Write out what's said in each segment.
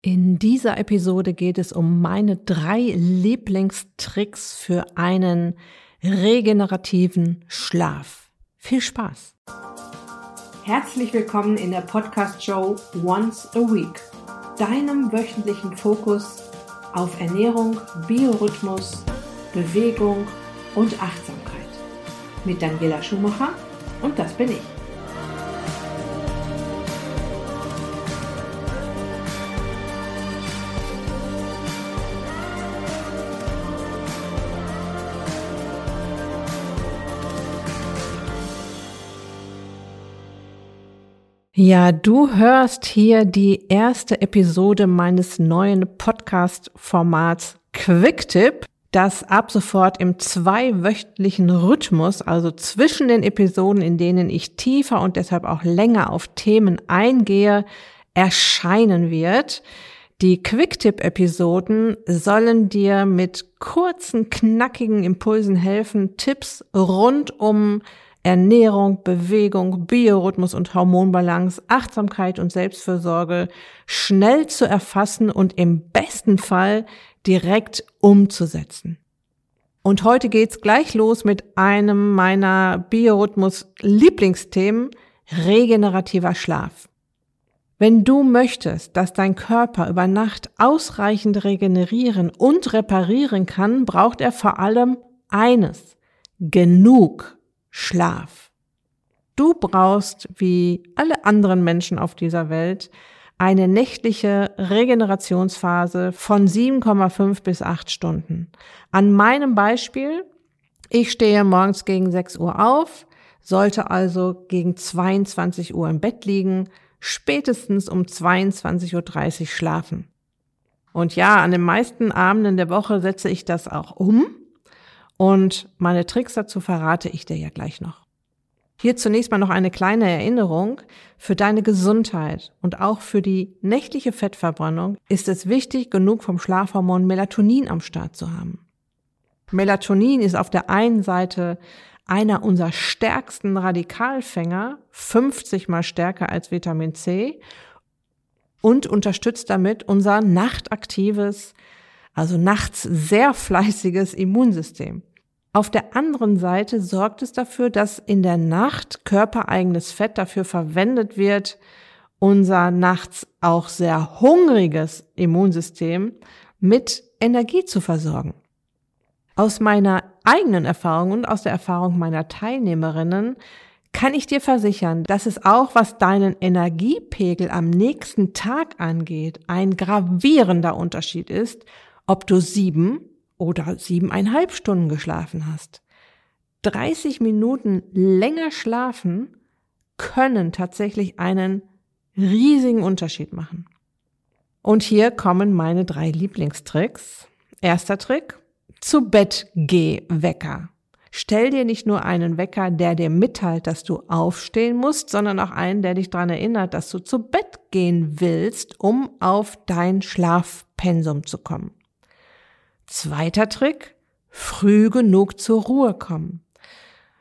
In dieser Episode geht es um meine drei Lieblingstricks für einen regenerativen Schlaf. Viel Spaß! Herzlich willkommen in der Podcast-Show Once a Week, deinem wöchentlichen Fokus auf Ernährung, Biorhythmus, Bewegung und Achtsamkeit. Mit Daniela Schumacher und das bin ich. Ja, du hörst hier die erste Episode meines neuen Podcast-Formats Quicktip, das ab sofort im zweiwöchentlichen Rhythmus, also zwischen den Episoden, in denen ich tiefer und deshalb auch länger auf Themen eingehe, erscheinen wird. Die Quicktip-Episoden sollen dir mit kurzen, knackigen Impulsen helfen, Tipps rund um Ernährung, Bewegung, Biorhythmus und Hormonbalance, Achtsamkeit und Selbstfürsorge schnell zu erfassen und im besten Fall direkt umzusetzen. Und heute geht's gleich los mit einem meiner Biorhythmus-Lieblingsthemen, regenerativer Schlaf. Wenn du möchtest, dass dein Körper über Nacht ausreichend regenerieren und reparieren kann, braucht er vor allem eines, genug Schlaf. Du brauchst, wie alle anderen Menschen auf dieser Welt, eine nächtliche Regenerationsphase von 7,5 bis 8 Stunden. An meinem Beispiel, ich stehe morgens gegen 6 Uhr auf, sollte also gegen 22 Uhr im Bett liegen, spätestens um 22.30 Uhr schlafen. Und ja, an den meisten Abenden der Woche setze ich das auch um. Und meine Tricks dazu verrate ich dir ja gleich noch. Hier zunächst mal noch eine kleine Erinnerung. Für deine Gesundheit und auch für die nächtliche Fettverbrennung ist es wichtig, genug vom Schlafhormon Melatonin am Start zu haben. Melatonin ist auf der einen Seite einer unserer stärksten Radikalfänger, 50 mal stärker als Vitamin C und unterstützt damit unser nachtaktives, also nachts sehr fleißiges Immunsystem. Auf der anderen Seite sorgt es dafür, dass in der Nacht körpereigenes Fett dafür verwendet wird, unser nachts auch sehr hungriges Immunsystem mit Energie zu versorgen. Aus meiner eigenen Erfahrung und aus der Erfahrung meiner Teilnehmerinnen kann ich dir versichern, dass es auch, was deinen Energiepegel am nächsten Tag angeht, ein gravierender Unterschied ist, ob du sieben oder siebeneinhalb Stunden geschlafen hast. 30 Minuten länger schlafen können tatsächlich einen riesigen Unterschied machen. Und hier kommen meine drei Lieblingstricks. Erster Trick, zu Bett geh Wecker. Stell dir nicht nur einen Wecker, der dir mitteilt, dass du aufstehen musst, sondern auch einen, der dich daran erinnert, dass du zu Bett gehen willst, um auf dein Schlafpensum zu kommen. Zweiter Trick, früh genug zur Ruhe kommen.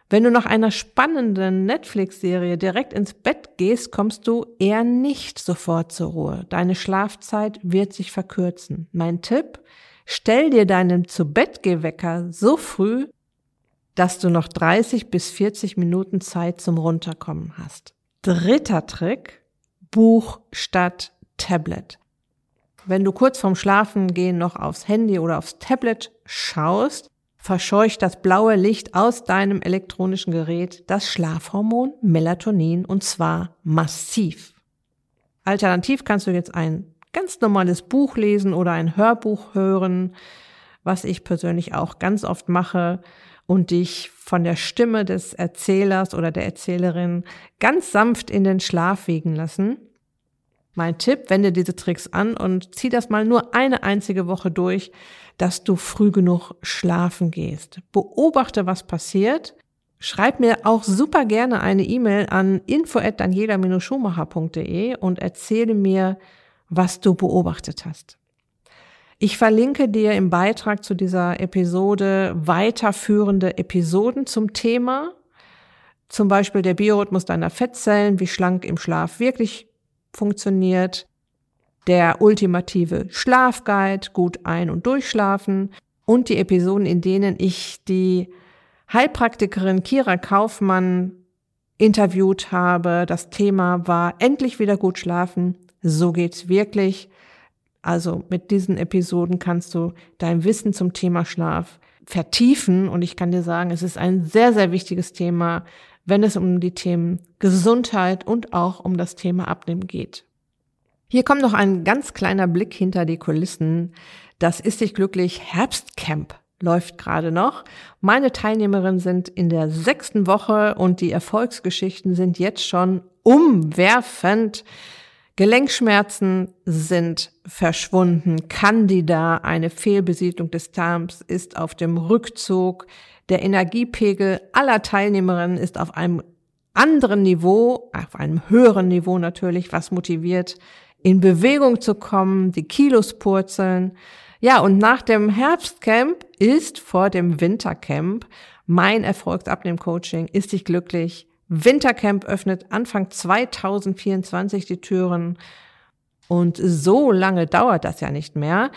Wenn du nach einer spannenden Netflix-Serie direkt ins Bett gehst, kommst du eher nicht sofort zur Ruhe. Deine Schlafzeit wird sich verkürzen. Mein Tipp, stell dir deinen zu Bett Wecker so früh, dass du noch 30 bis 40 Minuten Zeit zum Runterkommen hast. Dritter Trick, Buch statt Tablet wenn du kurz vorm Schlafengehen noch aufs Handy oder aufs Tablet schaust, verscheucht das blaue Licht aus deinem elektronischen Gerät das Schlafhormon Melatonin und zwar massiv. Alternativ kannst du jetzt ein ganz normales Buch lesen oder ein Hörbuch hören, was ich persönlich auch ganz oft mache und dich von der Stimme des Erzählers oder der Erzählerin ganz sanft in den Schlaf wiegen lassen. Mein Tipp, wende diese Tricks an und zieh das mal nur eine einzige Woche durch, dass du früh genug schlafen gehst. Beobachte, was passiert. Schreib mir auch super gerne eine E-Mail an info@daniela-schumacher.de und erzähle mir, was du beobachtet hast. Ich verlinke dir im Beitrag zu dieser Episode weiterführende Episoden zum Thema, zum Beispiel der Biorhythmus deiner Fettzellen, wie schlank im Schlaf wirklich funktioniert. der ultimative Schlafguide, gut ein- und durchschlafen und die Episoden, in denen ich die Heilpraktikerin Kira Kaufmann interviewt habe. Das Thema war endlich wieder gut schlafen. So geht's wirklich. Also mit diesen Episoden kannst du dein Wissen zum Thema Schlaf vertiefen und ich kann dir sagen, es ist ein sehr, sehr wichtiges Thema, wenn es um die Themen Gesundheit und auch um das Thema Abnehmen geht. Hier kommt noch ein ganz kleiner Blick hinter die Kulissen. Das Ist dich glücklich Herbstcamp läuft gerade noch. Meine Teilnehmerinnen sind in der sechsten Woche und die Erfolgsgeschichten sind jetzt schon umwerfend. Gelenkschmerzen sind verschwunden. Candida, eine Fehlbesiedlung des Darms, ist auf dem Rückzug. Der Energiepegel aller Teilnehmerinnen ist auf einem anderen Niveau, auf einem höheren Niveau natürlich, was motiviert, in Bewegung zu kommen, die Kilos purzeln. Ja, und nach dem Herbstcamp ist vor dem Wintercamp mein Erfolgsabnehm-Coaching. Ist dich glücklich? Wintercamp öffnet Anfang 2024 die Türen. Und so lange dauert das ja nicht mehr.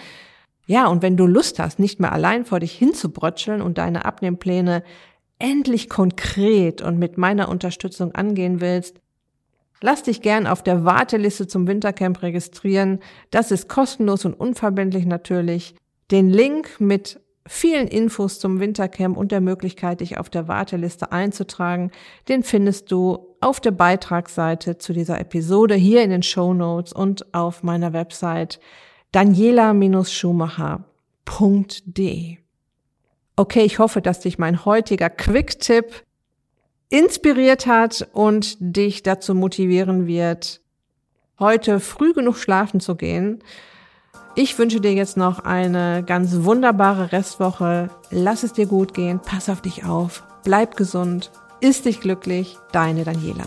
Ja, und wenn du Lust hast, nicht mehr allein vor dich hinzubrötscheln und deine Abnehmpläne endlich konkret und mit meiner Unterstützung angehen willst, lass dich gern auf der Warteliste zum Wintercamp registrieren. Das ist kostenlos und unverbindlich natürlich. Den Link mit vielen Infos zum Wintercamp und der Möglichkeit, dich auf der Warteliste einzutragen, den findest du auf der Beitragsseite zu dieser Episode hier in den Show Notes und auf meiner Website daniela-schumacher.de. Okay, ich hoffe, dass dich mein heutiger Quick-Tipp inspiriert hat und dich dazu motivieren wird, heute früh genug schlafen zu gehen ich wünsche dir jetzt noch eine ganz wunderbare Restwoche. Lass es dir gut gehen, pass auf dich auf, bleib gesund, ist dich glücklich, deine Daniela.